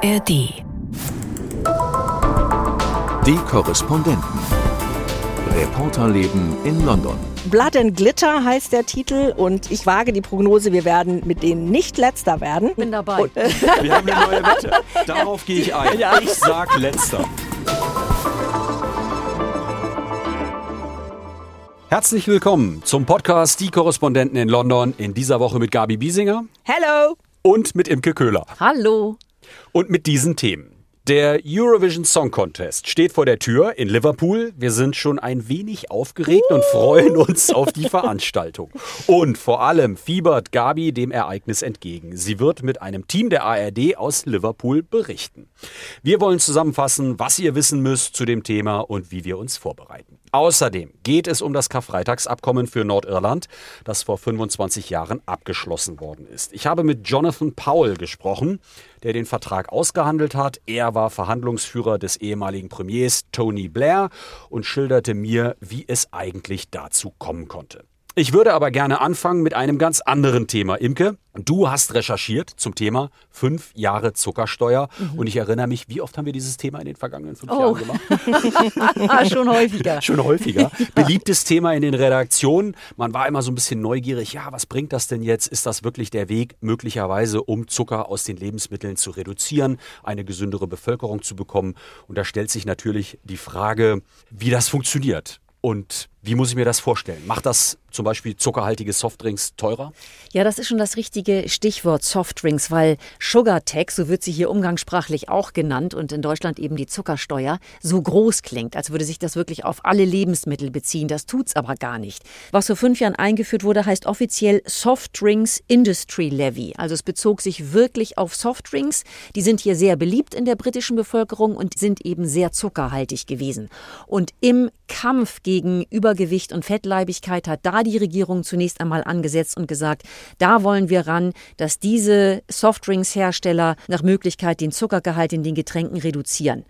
ARD. Die Korrespondenten. Reporterleben in London. Blood and Glitter heißt der Titel und ich wage die Prognose, wir werden mit denen nicht letzter werden. Bin dabei. Und, äh wir haben eine neue Wette. Darauf gehe ich ein. Ich sag letzter. Herzlich willkommen zum Podcast Die Korrespondenten in London. In dieser Woche mit Gabi Biesinger. Hello. Und mit Imke Köhler. Hallo. Und mit diesen Themen. Der Eurovision Song Contest steht vor der Tür in Liverpool. Wir sind schon ein wenig aufgeregt und freuen uns auf die Veranstaltung. Und vor allem fiebert Gabi dem Ereignis entgegen. Sie wird mit einem Team der ARD aus Liverpool berichten. Wir wollen zusammenfassen, was ihr wissen müsst zu dem Thema und wie wir uns vorbereiten. Außerdem geht es um das Karfreitagsabkommen für Nordirland, das vor 25 Jahren abgeschlossen worden ist. Ich habe mit Jonathan Powell gesprochen, der den Vertrag ausgehandelt hat. Er war Verhandlungsführer des ehemaligen Premiers Tony Blair und schilderte mir, wie es eigentlich dazu kommen konnte. Ich würde aber gerne anfangen mit einem ganz anderen Thema. Imke, du hast recherchiert zum Thema fünf Jahre Zuckersteuer. Mhm. Und ich erinnere mich, wie oft haben wir dieses Thema in den vergangenen fünf oh. Jahren gemacht? Schon häufiger. Schon häufiger. Ja. Beliebtes Thema in den Redaktionen. Man war immer so ein bisschen neugierig. Ja, was bringt das denn jetzt? Ist das wirklich der Weg, möglicherweise, um Zucker aus den Lebensmitteln zu reduzieren, eine gesündere Bevölkerung zu bekommen? Und da stellt sich natürlich die Frage, wie das funktioniert. Und wie muss ich mir das vorstellen? Macht das zum Beispiel zuckerhaltige Softdrinks teurer? Ja, das ist schon das richtige Stichwort Softdrinks, weil Sugar Tax, so wird sie hier umgangssprachlich auch genannt und in Deutschland eben die Zuckersteuer, so groß klingt, als würde sich das wirklich auf alle Lebensmittel beziehen. Das tut's aber gar nicht. Was vor fünf Jahren eingeführt wurde, heißt offiziell Softdrinks Industry Levy. Also es bezog sich wirklich auf Softdrinks. Die sind hier sehr beliebt in der britischen Bevölkerung und sind eben sehr zuckerhaltig gewesen. Und im Kampf gegen über Übergewicht und Fettleibigkeit hat da die Regierung zunächst einmal angesetzt und gesagt, da wollen wir ran, dass diese Softdrinks-Hersteller nach Möglichkeit den Zuckergehalt in den Getränken reduzieren.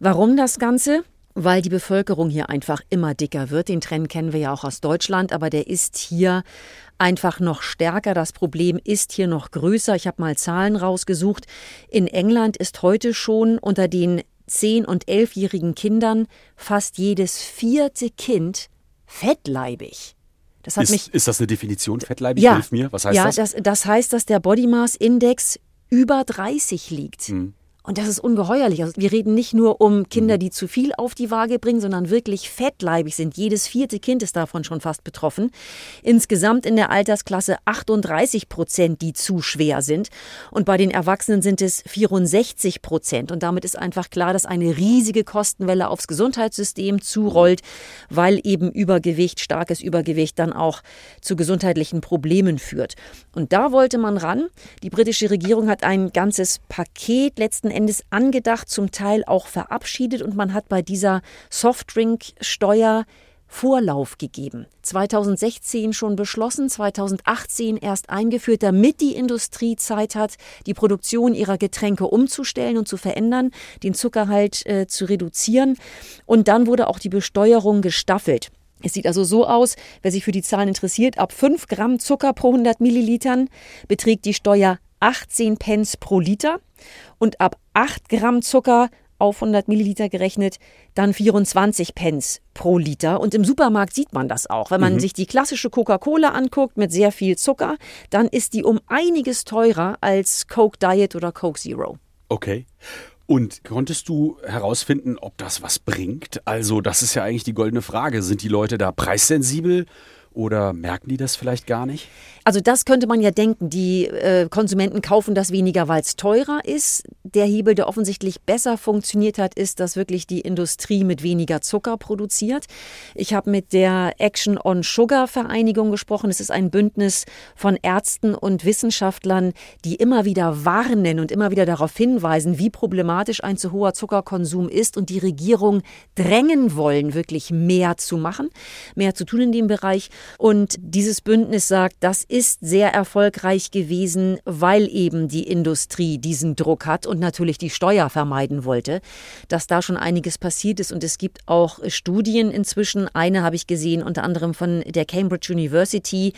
Warum das Ganze? weil die Bevölkerung hier einfach immer dicker wird. Den Trend kennen wir ja auch aus Deutschland, aber der ist hier einfach noch stärker. Das Problem ist hier noch größer. Ich habe mal Zahlen rausgesucht. In England ist heute schon unter den 10- und 11-jährigen Kindern fast jedes vierte Kind fettleibig. Das hat ist, mich, ist das eine Definition? Fettleibig? Ja, Hilf mir. Was heißt ja, das? das? Das heißt, dass der Body Mass Index über 30 liegt. Mhm. Und das ist ungeheuerlich. Also wir reden nicht nur um Kinder, mhm. die zu viel auf die Waage bringen, sondern wirklich fettleibig sind. Jedes vierte Kind ist davon schon fast betroffen. Insgesamt in der Altersklasse 38 Prozent, die zu schwer sind. Und bei den Erwachsenen sind es 64 Prozent. Und damit ist einfach klar, dass eine riesige Kostenwelle aufs Gesundheitssystem zurollt, weil eben Übergewicht, starkes Übergewicht dann auch zu gesundheitlichen Problemen führt. Und da wollte man ran. Die britische Regierung hat ein ganzes Paket letzten Endes angedacht, zum Teil auch verabschiedet und man hat bei dieser Softdrink-Steuer Vorlauf gegeben. 2016 schon beschlossen, 2018 erst eingeführt, damit die Industrie Zeit hat, die Produktion ihrer Getränke umzustellen und zu verändern, den Zuckerhalt äh, zu reduzieren. Und dann wurde auch die Besteuerung gestaffelt. Es sieht also so aus, wer sich für die Zahlen interessiert, ab 5 Gramm Zucker pro 100 Millilitern beträgt die Steuer 18 Pence pro Liter und ab 8 Gramm Zucker auf 100 Milliliter gerechnet, dann 24 Pence pro Liter. Und im Supermarkt sieht man das auch. Wenn man mhm. sich die klassische Coca-Cola anguckt mit sehr viel Zucker, dann ist die um einiges teurer als Coke Diet oder Coke Zero. Okay. Und konntest du herausfinden, ob das was bringt? Also, das ist ja eigentlich die goldene Frage. Sind die Leute da preissensibel oder merken die das vielleicht gar nicht? Also das könnte man ja denken. Die äh, Konsumenten kaufen das weniger, weil es teurer ist. Der Hebel, der offensichtlich besser funktioniert hat, ist, dass wirklich die Industrie mit weniger Zucker produziert. Ich habe mit der Action on Sugar Vereinigung gesprochen. Es ist ein Bündnis von Ärzten und Wissenschaftlern, die immer wieder warnen und immer wieder darauf hinweisen, wie problematisch ein zu hoher Zuckerkonsum ist und die Regierung drängen wollen, wirklich mehr zu machen, mehr zu tun in dem Bereich. Und dieses Bündnis sagt, das ist sehr erfolgreich gewesen, weil eben die Industrie diesen Druck hat und natürlich die Steuer vermeiden wollte, dass da schon einiges passiert ist. Und es gibt auch Studien inzwischen. Eine habe ich gesehen, unter anderem von der Cambridge University.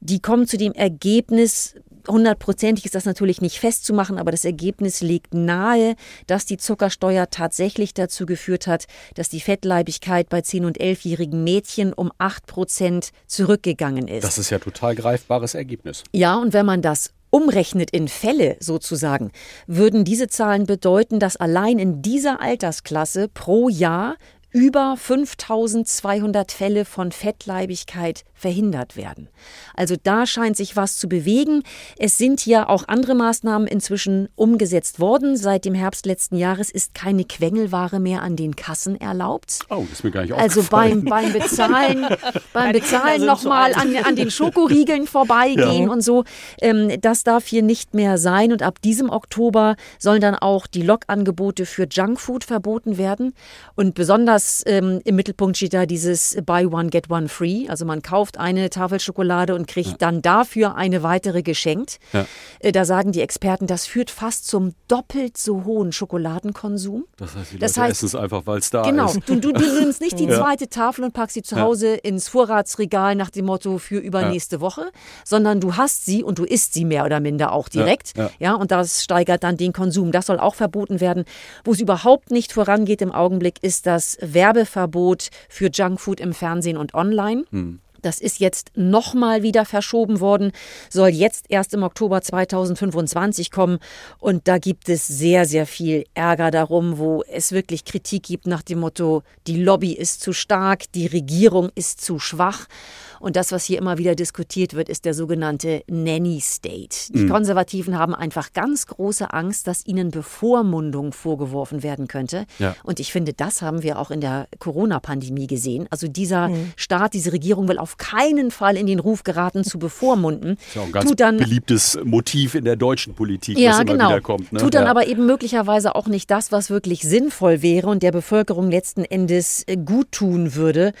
Die kommen zu dem Ergebnis, hundertprozentig ist das natürlich nicht festzumachen, aber das Ergebnis legt nahe, dass die Zuckersteuer tatsächlich dazu geführt hat, dass die Fettleibigkeit bei 10- und 11-jährigen Mädchen um 8 Prozent zurückgegangen ist. Das ist ja total greifbares Ergebnis. Ja, und wenn man das umrechnet in Fälle sozusagen, würden diese Zahlen bedeuten, dass allein in dieser Altersklasse pro Jahr über 5200 Fälle von Fettleibigkeit verhindert werden. Also da scheint sich was zu bewegen. Es sind ja auch andere Maßnahmen inzwischen umgesetzt worden. Seit dem Herbst letzten Jahres ist keine Quengelware mehr an den Kassen erlaubt. Oh, das ist mir gar nicht Also beim, beim Bezahlen, beim Bezahlen nochmal an, an den Schokoriegeln vorbeigehen ja. und so. Ähm, das darf hier nicht mehr sein. Und ab diesem Oktober sollen dann auch die Lokangebote für Junkfood verboten werden. Und besonders ähm, im Mittelpunkt steht da dieses Buy One, Get One Free. Also man kauft kauft eine Tafel Schokolade und kriegt ja. dann dafür eine weitere geschenkt. Ja. Äh, da sagen die Experten, das führt fast zum doppelt so hohen Schokoladenkonsum. Das heißt, die Leute das heißt, essen es einfach, weil es da genau, ist. Genau, du, du, du nimmst nicht die zweite Tafel und packst sie zu Hause ins Vorratsregal nach dem Motto für übernächste Woche, sondern du hast sie und du isst sie mehr oder minder auch direkt. Ja, und das steigert dann den Konsum. Das soll auch verboten werden. Wo es überhaupt nicht vorangeht im Augenblick, ist das Werbeverbot für Junkfood im Fernsehen und online. Hm. Das ist jetzt nochmal wieder verschoben worden, soll jetzt erst im Oktober 2025 kommen. Und da gibt es sehr, sehr viel Ärger darum, wo es wirklich Kritik gibt nach dem Motto, die Lobby ist zu stark, die Regierung ist zu schwach. Und das, was hier immer wieder diskutiert wird, ist der sogenannte Nanny State. Die mhm. Konservativen haben einfach ganz große Angst, dass ihnen Bevormundung vorgeworfen werden könnte. Ja. Und ich finde, das haben wir auch in der Corona-Pandemie gesehen. Also dieser mhm. Staat, diese Regierung will auf keinen Fall in den Ruf geraten, zu bevormunden. Das ist ja auch ein ganz dann, beliebtes Motiv in der deutschen Politik, ja, was immer genau. wieder kommt. Ne? Tut dann ja. aber eben möglicherweise auch nicht das, was wirklich sinnvoll wäre und der Bevölkerung letzten Endes äh, gut tun würde.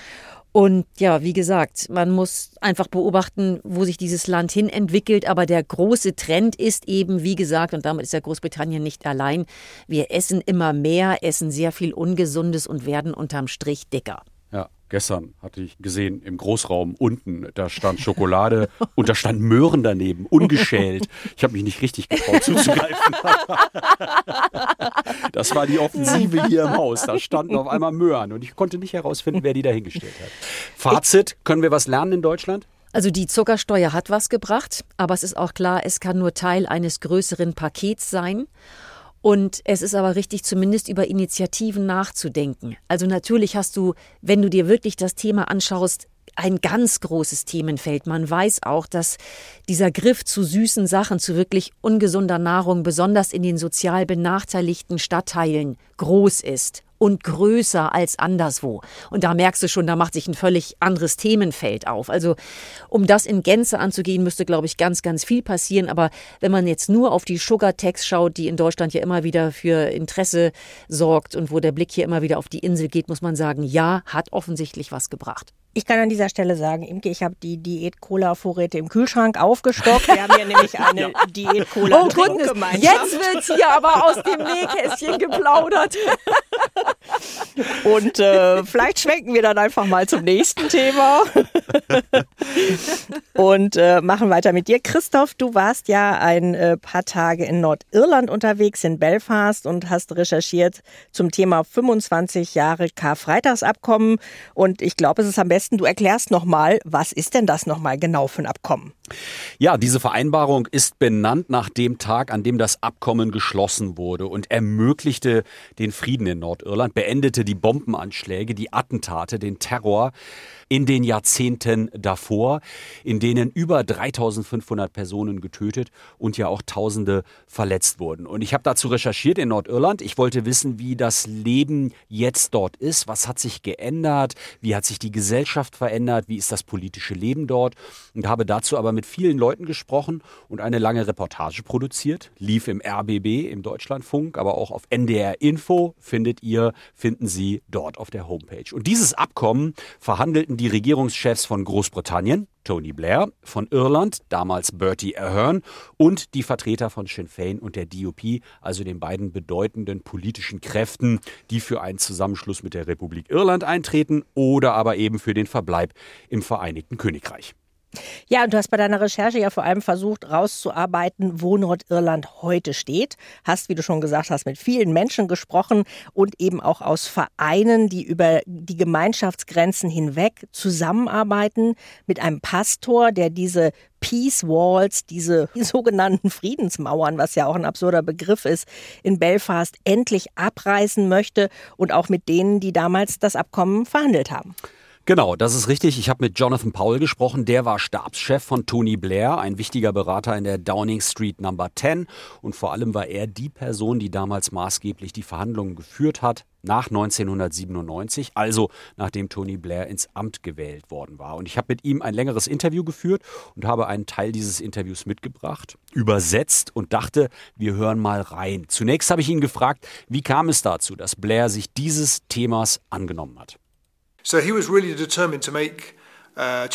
Und ja, wie gesagt, man muss einfach beobachten, wo sich dieses Land hin entwickelt. Aber der große Trend ist eben, wie gesagt, und damit ist ja Großbritannien nicht allein, wir essen immer mehr, essen sehr viel Ungesundes und werden unterm Strich dicker. Gestern hatte ich gesehen im Großraum unten, da stand Schokolade und da stand Möhren daneben, ungeschält. Ich habe mich nicht richtig getraut zuzugreifen. das war die Offensive hier im Haus. Da standen auf einmal Möhren und ich konnte nicht herausfinden, wer die da hingestellt hat. Fazit, können wir was lernen in Deutschland? Also die Zuckersteuer hat was gebracht, aber es ist auch klar, es kann nur Teil eines größeren Pakets sein. Und es ist aber richtig, zumindest über Initiativen nachzudenken. Also natürlich hast du, wenn du dir wirklich das Thema anschaust, ein ganz großes Themenfeld. Man weiß auch, dass dieser Griff zu süßen Sachen, zu wirklich ungesunder Nahrung, besonders in den sozial benachteiligten Stadtteilen, groß ist und größer als anderswo. Und da merkst du schon, da macht sich ein völlig anderes Themenfeld auf. Also um das in Gänze anzugehen, müsste, glaube ich, ganz, ganz viel passieren. Aber wenn man jetzt nur auf die Sugar Tax schaut, die in Deutschland ja immer wieder für Interesse sorgt und wo der Blick hier immer wieder auf die Insel geht, muss man sagen, ja, hat offensichtlich was gebracht. Ich kann an dieser Stelle sagen, Imke, ich habe die Diät-Cola-Vorräte im Kühlschrank aufgestockt. Wir haben hier nämlich eine ja. Diät-Cola. Oh Gottes, jetzt wird hier aber aus dem Nähkästchen geplaudert. Und äh, vielleicht schwenken wir dann einfach mal zum nächsten Thema und äh, machen weiter mit dir. Christoph, du warst ja ein äh, paar Tage in Nordirland unterwegs, in Belfast und hast recherchiert zum Thema 25 Jahre Karfreitagsabkommen. Und ich glaube, es ist am besten, besten, du erklärst nochmal, was ist denn das nochmal genau für ein Abkommen? Ja, diese Vereinbarung ist benannt nach dem Tag, an dem das Abkommen geschlossen wurde und ermöglichte den Frieden in Nordirland, beendete die Bombenanschläge, die Attentate, den Terror in den Jahrzehnten davor, in denen über 3500 Personen getötet und ja auch Tausende verletzt wurden. Und ich habe dazu recherchiert in Nordirland. Ich wollte wissen, wie das Leben jetzt dort ist. Was hat sich geändert? Wie hat sich die Gesellschaft verändert? Wie ist das politische Leben dort? Und habe dazu aber mit vielen Leuten gesprochen und eine lange Reportage produziert. Lief im RBB, im Deutschlandfunk, aber auch auf NDR Info findet ihr, finden Sie dort auf der Homepage. Und dieses Abkommen verhandelten die Regierungschefs von Großbritannien, Tony Blair, von Irland, damals Bertie Ahern, und die Vertreter von Sinn Fein und der DUP, also den beiden bedeutenden politischen Kräften, die für einen Zusammenschluss mit der Republik Irland eintreten oder aber eben für den Verbleib im Vereinigten Königreich. Ja, und du hast bei deiner Recherche ja vor allem versucht rauszuarbeiten, wo Nordirland heute steht. Hast, wie du schon gesagt hast, mit vielen Menschen gesprochen und eben auch aus Vereinen, die über die Gemeinschaftsgrenzen hinweg zusammenarbeiten, mit einem Pastor, der diese Peace Walls, diese sogenannten Friedensmauern, was ja auch ein absurder Begriff ist, in Belfast endlich abreißen möchte und auch mit denen, die damals das Abkommen verhandelt haben. Genau, das ist richtig. Ich habe mit Jonathan Powell gesprochen. Der war Stabschef von Tony Blair, ein wichtiger Berater in der Downing Street Number 10. Und vor allem war er die Person, die damals maßgeblich die Verhandlungen geführt hat nach 1997, also nachdem Tony Blair ins Amt gewählt worden war. Und ich habe mit ihm ein längeres Interview geführt und habe einen Teil dieses Interviews mitgebracht, übersetzt und dachte, wir hören mal rein. Zunächst habe ich ihn gefragt, wie kam es dazu, dass Blair sich dieses Themas angenommen hat. So he was really determined to make uh,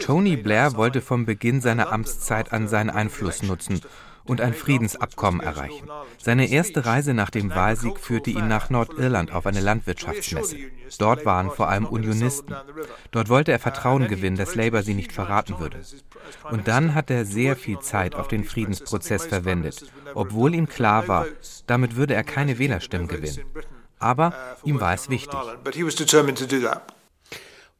Tony Blair wollte vom Beginn seiner Amtszeit an seinen Einfluss nutzen und ein Friedensabkommen erreichen. Seine erste Reise nach dem Wahlsieg führte ihn nach Nordirland auf eine Landwirtschaftsmesse. Dort waren vor allem Unionisten. Dort wollte er Vertrauen gewinnen, dass Labour sie nicht verraten würde. Und dann hat er sehr viel Zeit auf den Friedensprozess verwendet, obwohl ihm klar war, damit würde er keine Wählerstimmen gewinnen aber ihm war es wichtig.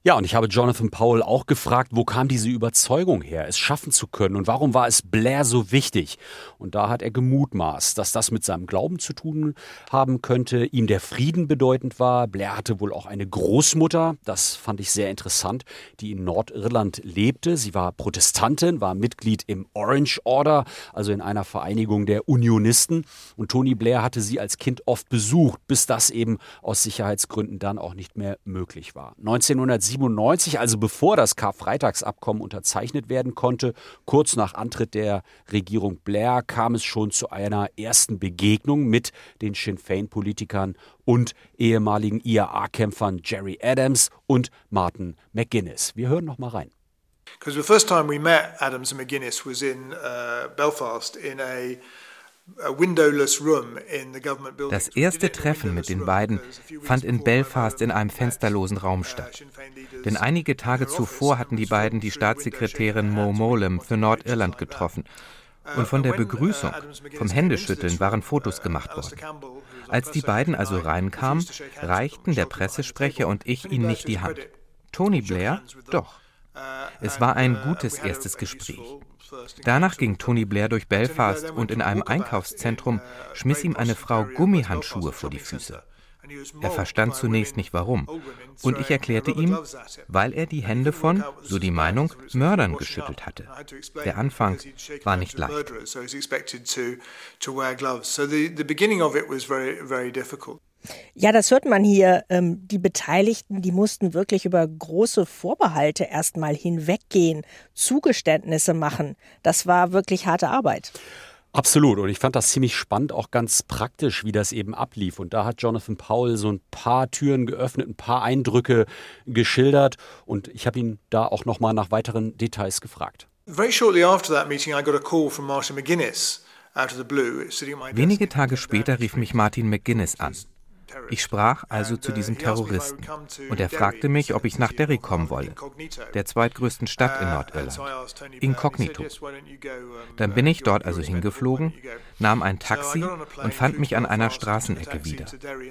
Ja, und ich habe Jonathan Powell auch gefragt, wo kam diese Überzeugung her, es schaffen zu können und warum war es Blair so wichtig? Und da hat er gemutmaßt, dass das mit seinem Glauben zu tun haben könnte, ihm der Frieden bedeutend war. Blair hatte wohl auch eine Großmutter, das fand ich sehr interessant, die in Nordirland lebte. Sie war Protestantin, war Mitglied im Orange Order, also in einer Vereinigung der Unionisten. Und Tony Blair hatte sie als Kind oft besucht, bis das eben aus Sicherheitsgründen dann auch nicht mehr möglich war. 1997 1997, also bevor das Karfreitagsabkommen unterzeichnet werden konnte, kurz nach Antritt der Regierung Blair, kam es schon zu einer ersten Begegnung mit den Sinn Fein-Politikern und ehemaligen IAA-Kämpfern Jerry Adams und Martin McGuinness. Wir hören noch mal rein. Because the first time we met Adams and McGuinness was in uh, Belfast in a das erste Treffen mit den beiden fand in Belfast in einem fensterlosen Raum statt. Denn einige Tage zuvor hatten die beiden die Staatssekretärin Mo Molem für Nordirland getroffen. Und von der Begrüßung, vom Händeschütteln waren Fotos gemacht worden. Als die beiden also reinkamen, reichten der Pressesprecher und ich ihnen nicht die Hand. Tony Blair doch. Es war ein gutes erstes Gespräch. Danach ging Tony Blair durch Belfast und in einem Einkaufszentrum schmiss ihm eine Frau Gummihandschuhe vor die Füße. Er verstand zunächst nicht warum. Und ich erklärte ihm, weil er die Hände von, so die Meinung, Mördern geschüttelt hatte. Der Anfang war nicht leicht. Ja, das hört man hier. Ähm, die Beteiligten, die mussten wirklich über große Vorbehalte erstmal hinweggehen, Zugeständnisse machen. Das war wirklich harte Arbeit. Absolut. Und ich fand das ziemlich spannend, auch ganz praktisch, wie das eben ablief. Und da hat Jonathan Powell so ein paar Türen geöffnet, ein paar Eindrücke geschildert. Und ich habe ihn da auch nochmal nach weiteren Details gefragt. Very shortly after that meeting, I got a call from Martin McGuinness. Wenige Tage später rief mich Martin McGuinness an. Ich sprach also zu diesem Terroristen und er fragte mich, ob ich nach Derry kommen wolle, der zweitgrößten Stadt in Nordirland, inkognito. Dann bin ich dort also hingeflogen, nahm ein Taxi und fand mich an einer Straßenecke wieder,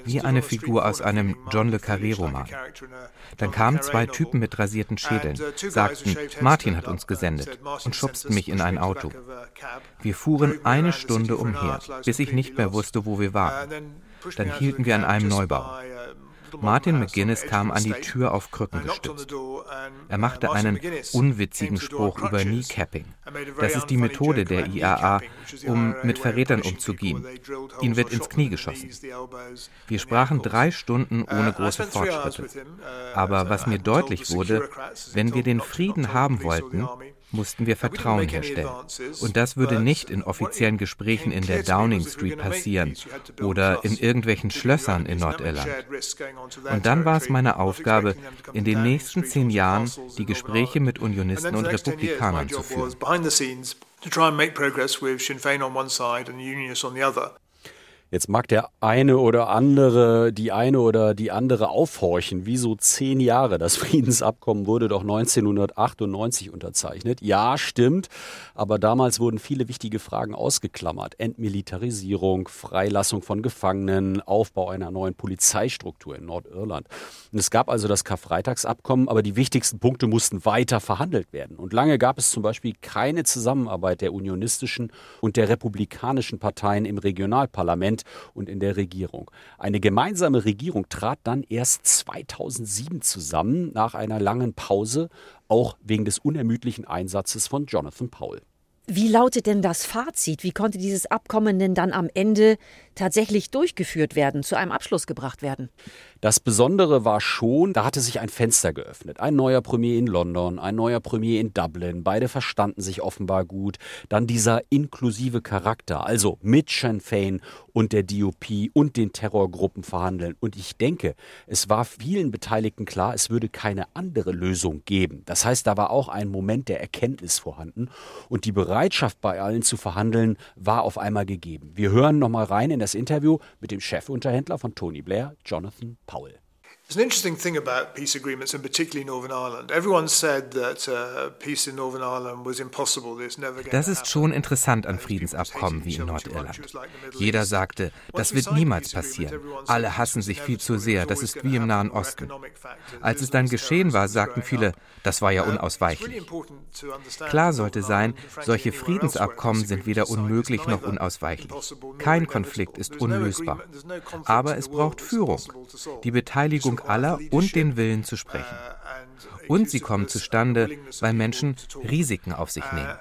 wie eine Figur aus einem John le Carré-Roman. Dann kamen zwei Typen mit rasierten Schädeln, sagten, Martin hat uns gesendet und schubsten mich in ein Auto. Wir fuhren eine Stunde umher, bis ich nicht mehr wusste, wo wir waren. Dann hielten wir an einem Neubau. Martin McGuinness kam an die Tür auf Krücken gestützt. Er machte einen unwitzigen Spruch über Kneecapping. Das ist die Methode der IAA, um mit Verrätern umzugehen. Ihn wird ins Knie geschossen. Wir sprachen drei Stunden ohne große Fortschritte. Aber was mir deutlich wurde, wenn wir den Frieden haben wollten, mussten wir Vertrauen herstellen. Und das würde nicht in offiziellen Gesprächen in der Downing Street passieren oder in irgendwelchen Schlössern in Nordirland. Und dann war es meine Aufgabe, in den nächsten zehn Jahren die Gespräche mit Unionisten und Republikanern zu führen. Jetzt mag der eine oder andere, die eine oder die andere aufhorchen. Wieso zehn Jahre? Das Friedensabkommen wurde doch 1998 unterzeichnet. Ja, stimmt. Aber damals wurden viele wichtige Fragen ausgeklammert. Entmilitarisierung, Freilassung von Gefangenen, Aufbau einer neuen Polizeistruktur in Nordirland. Und es gab also das Karfreitagsabkommen, aber die wichtigsten Punkte mussten weiter verhandelt werden. Und lange gab es zum Beispiel keine Zusammenarbeit der unionistischen und der republikanischen Parteien im Regionalparlament Parlament und in der Regierung. Eine gemeinsame Regierung trat dann erst 2007 zusammen, nach einer langen Pause, auch wegen des unermüdlichen Einsatzes von Jonathan Powell. Wie lautet denn das Fazit? Wie konnte dieses Abkommen denn dann am Ende tatsächlich durchgeführt werden, zu einem Abschluss gebracht werden? Das Besondere war schon, da hatte sich ein Fenster geöffnet. Ein neuer Premier in London, ein neuer Premier in Dublin. Beide verstanden sich offenbar gut. Dann dieser inklusive Charakter, also mit Sinn Fein und der DUP und den Terrorgruppen verhandeln. Und ich denke, es war vielen Beteiligten klar, es würde keine andere Lösung geben. Das heißt, da war auch ein Moment der Erkenntnis vorhanden und die Bereitschaft bei allen zu verhandeln war auf einmal gegeben. Wir hören nochmal rein in das Interview mit dem Chefunterhändler von Tony Blair, Jonathan Powell. There's an interesting thing about peace agreements, and particularly Northern Ireland. Everyone said that uh, peace in Northern Ireland was impossible. It's never going Das ist schon interessant an Friedensabkommen wie in Nordirland. Jeder sagte, das wird niemals passieren. Alle hassen sich viel zu sehr. Das ist wie im Nahen Osten. Als es dann geschehen war, sagten viele, das war ja unausweichlich. Klar sollte sein, solche Friedensabkommen sind weder unmöglich noch unausweichlich. Kein Konflikt ist unlösbar. Aber es braucht Führung. Die Beteiligung Beteiligung aller und den Willen zu sprechen. Und sie kommen zustande, weil Menschen Risiken auf sich nehmen.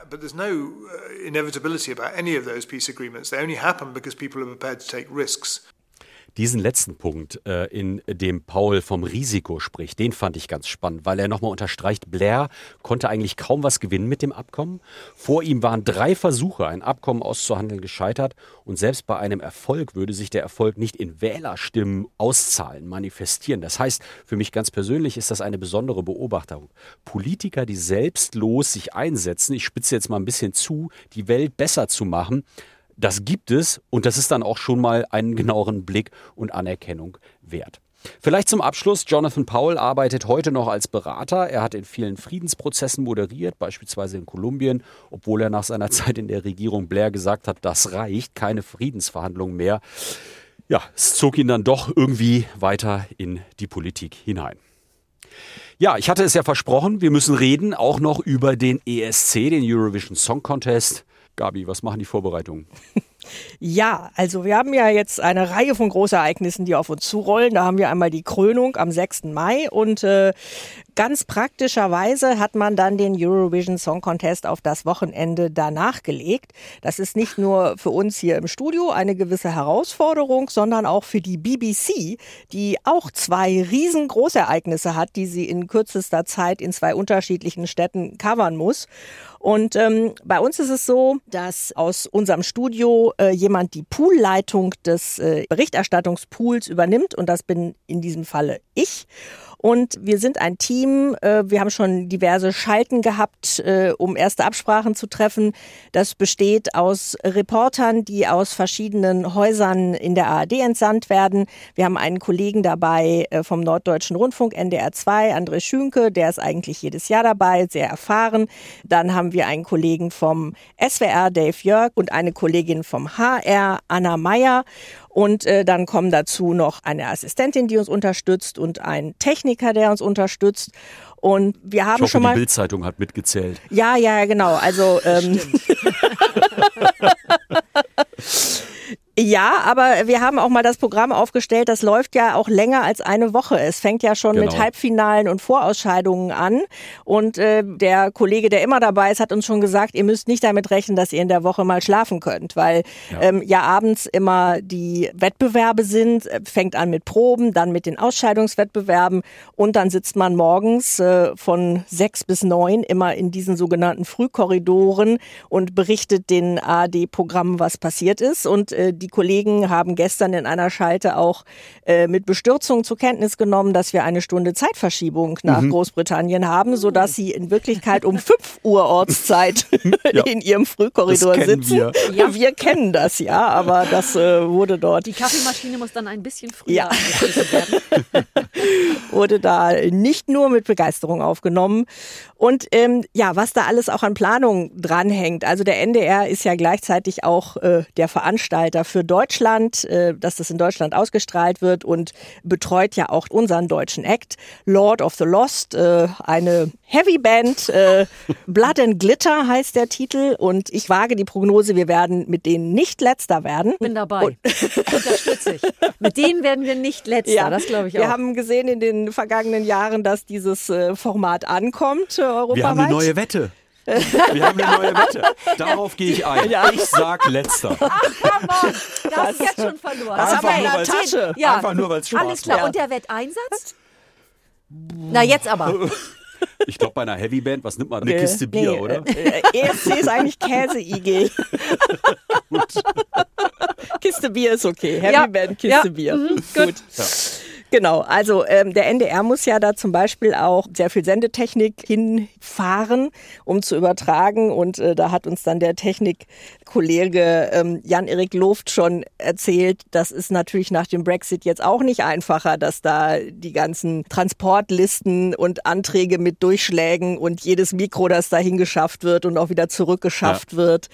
Diesen letzten Punkt, äh, in dem Paul vom Risiko spricht, den fand ich ganz spannend, weil er nochmal unterstreicht, Blair konnte eigentlich kaum was gewinnen mit dem Abkommen. Vor ihm waren drei Versuche, ein Abkommen auszuhandeln, gescheitert. Und selbst bei einem Erfolg würde sich der Erfolg nicht in Wählerstimmen auszahlen, manifestieren. Das heißt, für mich ganz persönlich ist das eine besondere Beobachtung. Politiker, die selbstlos sich einsetzen, ich spitze jetzt mal ein bisschen zu, die Welt besser zu machen, das gibt es und das ist dann auch schon mal einen genaueren Blick und Anerkennung wert. Vielleicht zum Abschluss, Jonathan Powell arbeitet heute noch als Berater. Er hat in vielen Friedensprozessen moderiert, beispielsweise in Kolumbien, obwohl er nach seiner Zeit in der Regierung Blair gesagt hat, das reicht, keine Friedensverhandlungen mehr. Ja, es zog ihn dann doch irgendwie weiter in die Politik hinein. Ja, ich hatte es ja versprochen, wir müssen reden auch noch über den ESC, den Eurovision Song Contest. Gabi, was machen die Vorbereitungen? Ja, also wir haben ja jetzt eine Reihe von Großereignissen, die auf uns zurollen. Da haben wir einmal die Krönung am 6. Mai und äh, ganz praktischerweise hat man dann den Eurovision Song Contest auf das Wochenende danach gelegt. Das ist nicht nur für uns hier im Studio eine gewisse Herausforderung, sondern auch für die BBC, die auch zwei riesengroße Ereignisse hat, die sie in kürzester Zeit in zwei unterschiedlichen Städten covern muss. Und ähm, bei uns ist es so, dass aus unserem Studio äh, jemand die Poolleitung des äh, Berichterstattungspools übernimmt und das bin in diesem Falle ich. Und wir sind ein Team. Äh, wir haben schon diverse Schalten gehabt, äh, um erste Absprachen zu treffen. Das besteht aus Reportern, die aus verschiedenen Häusern in der ARD entsandt werden. Wir haben einen Kollegen dabei äh, vom Norddeutschen Rundfunk NDR 2, André Schünke, der ist eigentlich jedes Jahr dabei, sehr erfahren. Dann haben wir einen Kollegen vom SWR, Dave Jörg, und eine Kollegin vom HR, Anna Meyer. Und äh, dann kommen dazu noch eine Assistentin, die uns unterstützt und ein Techniker, der uns unterstützt. Und wir haben ich hoffe, schon mal. Die Bildzeitung hat mitgezählt. Ja, ja, genau. Also ähm, Ja, aber wir haben auch mal das Programm aufgestellt, das läuft ja auch länger als eine Woche. Es fängt ja schon genau. mit Halbfinalen und Vorausscheidungen an. Und äh, der Kollege, der immer dabei ist, hat uns schon gesagt, ihr müsst nicht damit rechnen, dass ihr in der Woche mal schlafen könnt, weil ja, ähm, ja abends immer die Wettbewerbe sind, äh, fängt an mit Proben, dann mit den Ausscheidungswettbewerben und dann sitzt man morgens äh, von sechs bis neun immer in diesen sogenannten Frühkorridoren und berichtet den ARD-Programmen, was passiert ist. Und äh, die die Kollegen haben gestern in einer Schalte auch äh, mit Bestürzung zur Kenntnis genommen, dass wir eine Stunde Zeitverschiebung nach mhm. Großbritannien haben, sodass sie in Wirklichkeit um 5 Uhr Ortszeit ja. in ihrem Frühkorridor sitzen. Wir. Ja. wir kennen das ja, aber das äh, wurde dort. Die Kaffeemaschine muss dann ein bisschen früher ja. werden. wurde da nicht nur mit Begeisterung aufgenommen. Und ähm, ja, was da alles auch an Planung dranhängt. Also der NDR ist ja gleichzeitig auch äh, der Veranstalter für Deutschland, äh, dass das in Deutschland ausgestrahlt wird und betreut ja auch unseren deutschen Act, Lord of the Lost, äh, eine Heavy Band, äh, Blood and Glitter heißt der Titel. Und ich wage die Prognose, wir werden mit denen nicht letzter werden. Bin dabei. Und Unterstütze ich. Mit denen werden wir nicht letzter, ja, das glaube ich auch. Wir haben gesehen in den vergangenen Jahren, dass dieses Format ankommt, europaweit. Wir haben eine neue Wette. Wir haben eine neue Wette. Darauf gehe ich ein. Ja. Ich sag letzter. Ach, come on. Das ist jetzt schon verloren. Das einfach, nur, Tasche. Ja. einfach nur, weil es Spaß Alles klar. Macht. Und der Wetteinsatz? Na, jetzt aber. Ich glaube, bei einer Heavyband, was nimmt man? Eine nee, Kiste Bier, nee, oder? Äh, ESC ist eigentlich Käse-IG. Kiste Bier ist okay. Heavyband, ja. Kiste ja. Bier. Mhm, gut. gut. Ja. Genau, also ähm, der NDR muss ja da zum Beispiel auch sehr viel Sendetechnik hinfahren, um zu übertragen. Und äh, da hat uns dann der Technikkollege ähm, Jan-Erik Luft schon erzählt, das ist natürlich nach dem Brexit jetzt auch nicht einfacher, dass da die ganzen Transportlisten und Anträge mit Durchschlägen und jedes Mikro, das dahin geschafft wird und auch wieder zurückgeschafft ja. wird.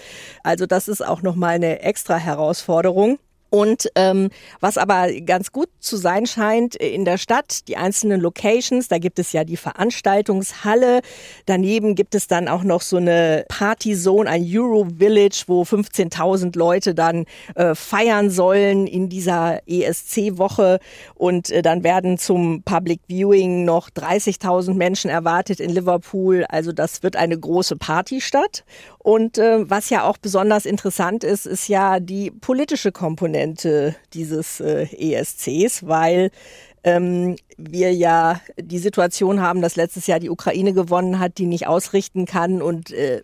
Also das ist auch nochmal eine extra Herausforderung. Und ähm, was aber ganz gut zu sein scheint in der Stadt, die einzelnen Locations, da gibt es ja die Veranstaltungshalle, daneben gibt es dann auch noch so eine Partyzone, ein Euro Village, wo 15.000 Leute dann äh, feiern sollen in dieser ESC-Woche und äh, dann werden zum Public Viewing noch 30.000 Menschen erwartet in Liverpool. Also das wird eine große Partystadt. Und äh, was ja auch besonders interessant ist, ist ja die politische Komponente dieses äh, ESCs, weil ähm, wir ja die Situation haben, dass letztes Jahr die Ukraine gewonnen hat, die nicht ausrichten kann und äh,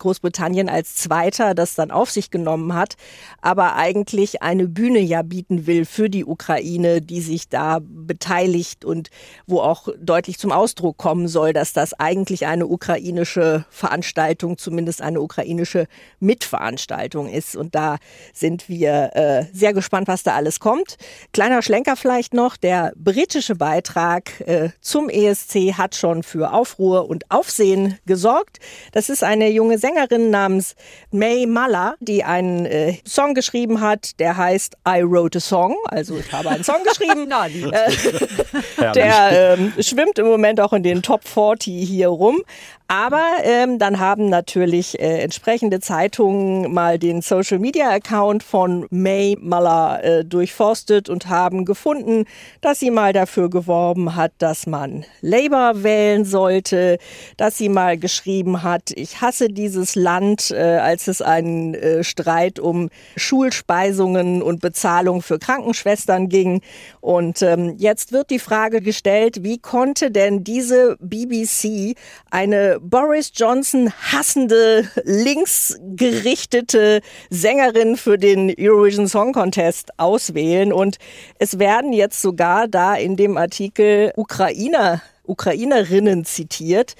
Großbritannien als Zweiter das dann auf sich genommen hat, aber eigentlich eine Bühne ja bieten will für die Ukraine, die sich da beteiligt und wo auch deutlich zum Ausdruck kommen soll, dass das eigentlich eine ukrainische Veranstaltung, zumindest eine ukrainische Mitveranstaltung ist. Und da sind wir äh, sehr gespannt, was da alles kommt. Kleiner Schlenker vielleicht noch, der britische Beitrag äh, zum ESC hat schon für Aufruhr und Aufsehen gesorgt. Das ist eine junge Sängerin, Sängerin namens May Muller, die einen äh, Song geschrieben hat, der heißt I Wrote a Song. Also ich habe einen Song geschrieben. äh, der äh, schwimmt im Moment auch in den Top 40 hier rum. Aber ähm, dann haben natürlich äh, entsprechende Zeitungen mal den Social Media Account von May Muller äh, durchforstet und haben gefunden, dass sie mal dafür geworben hat, dass man Labour wählen sollte, dass sie mal geschrieben hat, ich hasse dieses Land, äh, als es einen äh, Streit um Schulspeisungen und Bezahlung für Krankenschwestern ging. Und ähm, jetzt wird die Frage gestellt, wie konnte denn diese BBC eine Boris Johnson hassende, linksgerichtete Sängerin für den Eurovision Song Contest auswählen. Und es werden jetzt sogar da in dem Artikel Ukrainer, Ukrainerinnen zitiert.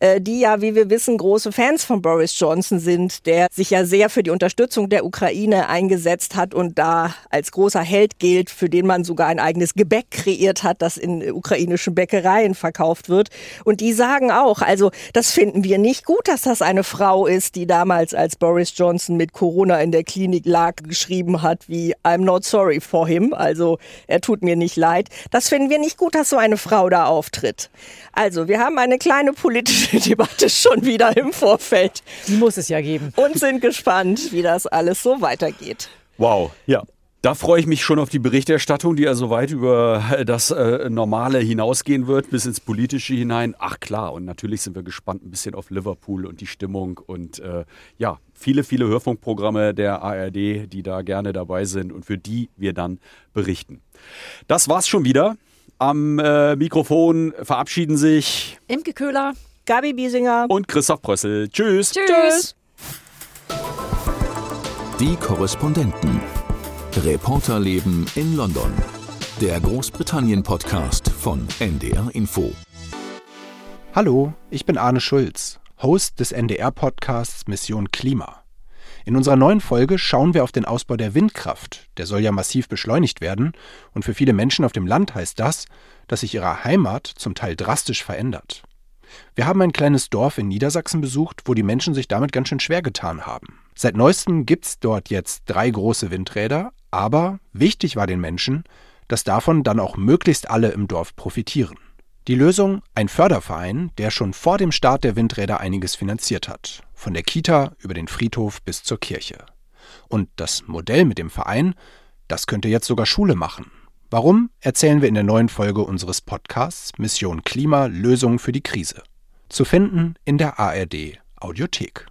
Äh, die ja, wie wir wissen, große Fans von Boris Johnson sind, der sich ja sehr für die Unterstützung der Ukraine eingesetzt hat und da als großer Held gilt, für den man sogar ein eigenes Gebäck kreiert hat, das in ukrainischen Bäckereien verkauft wird. Und die sagen auch, also das finden wir nicht gut, dass das eine Frau ist, die damals, als Boris Johnson mit Corona in der Klinik lag, geschrieben hat wie I'm not sorry for him, also er tut mir nicht leid. Das finden wir nicht gut, dass so eine Frau da auftritt. Also, wir haben eine kleine politische Debatte schon wieder im Vorfeld. Die muss es ja geben. Und sind gespannt, wie das alles so weitergeht. Wow, ja. Da freue ich mich schon auf die Berichterstattung, die ja so weit über das äh, Normale hinausgehen wird, bis ins Politische hinein. Ach klar, und natürlich sind wir gespannt ein bisschen auf Liverpool und die Stimmung und äh, ja, viele, viele Hörfunkprogramme der ARD, die da gerne dabei sind und für die wir dann berichten. Das war's schon wieder. Am äh, Mikrofon verabschieden sich Imke Köhler, Gabi Biesinger und Christoph Brössel. Tschüss. Tschüss. Die Korrespondenten. Reporterleben in London. Der Großbritannien-Podcast von NDR Info. Hallo, ich bin Arne Schulz, Host des NDR-Podcasts Mission Klima. In unserer neuen Folge schauen wir auf den Ausbau der Windkraft. Der soll ja massiv beschleunigt werden. Und für viele Menschen auf dem Land heißt das, dass sich ihre Heimat zum Teil drastisch verändert. Wir haben ein kleines Dorf in Niedersachsen besucht, wo die Menschen sich damit ganz schön schwer getan haben. Seit neuestem gibt's dort jetzt drei große Windräder, aber wichtig war den Menschen, dass davon dann auch möglichst alle im Dorf profitieren. Die Lösung ein Förderverein, der schon vor dem Start der Windräder einiges finanziert hat, von der Kita über den Friedhof bis zur Kirche. Und das Modell mit dem Verein, das könnte jetzt sogar Schule machen. Warum, erzählen wir in der neuen Folge unseres Podcasts Mission Klima Lösungen für die Krise. Zu finden in der ARD Audiothek.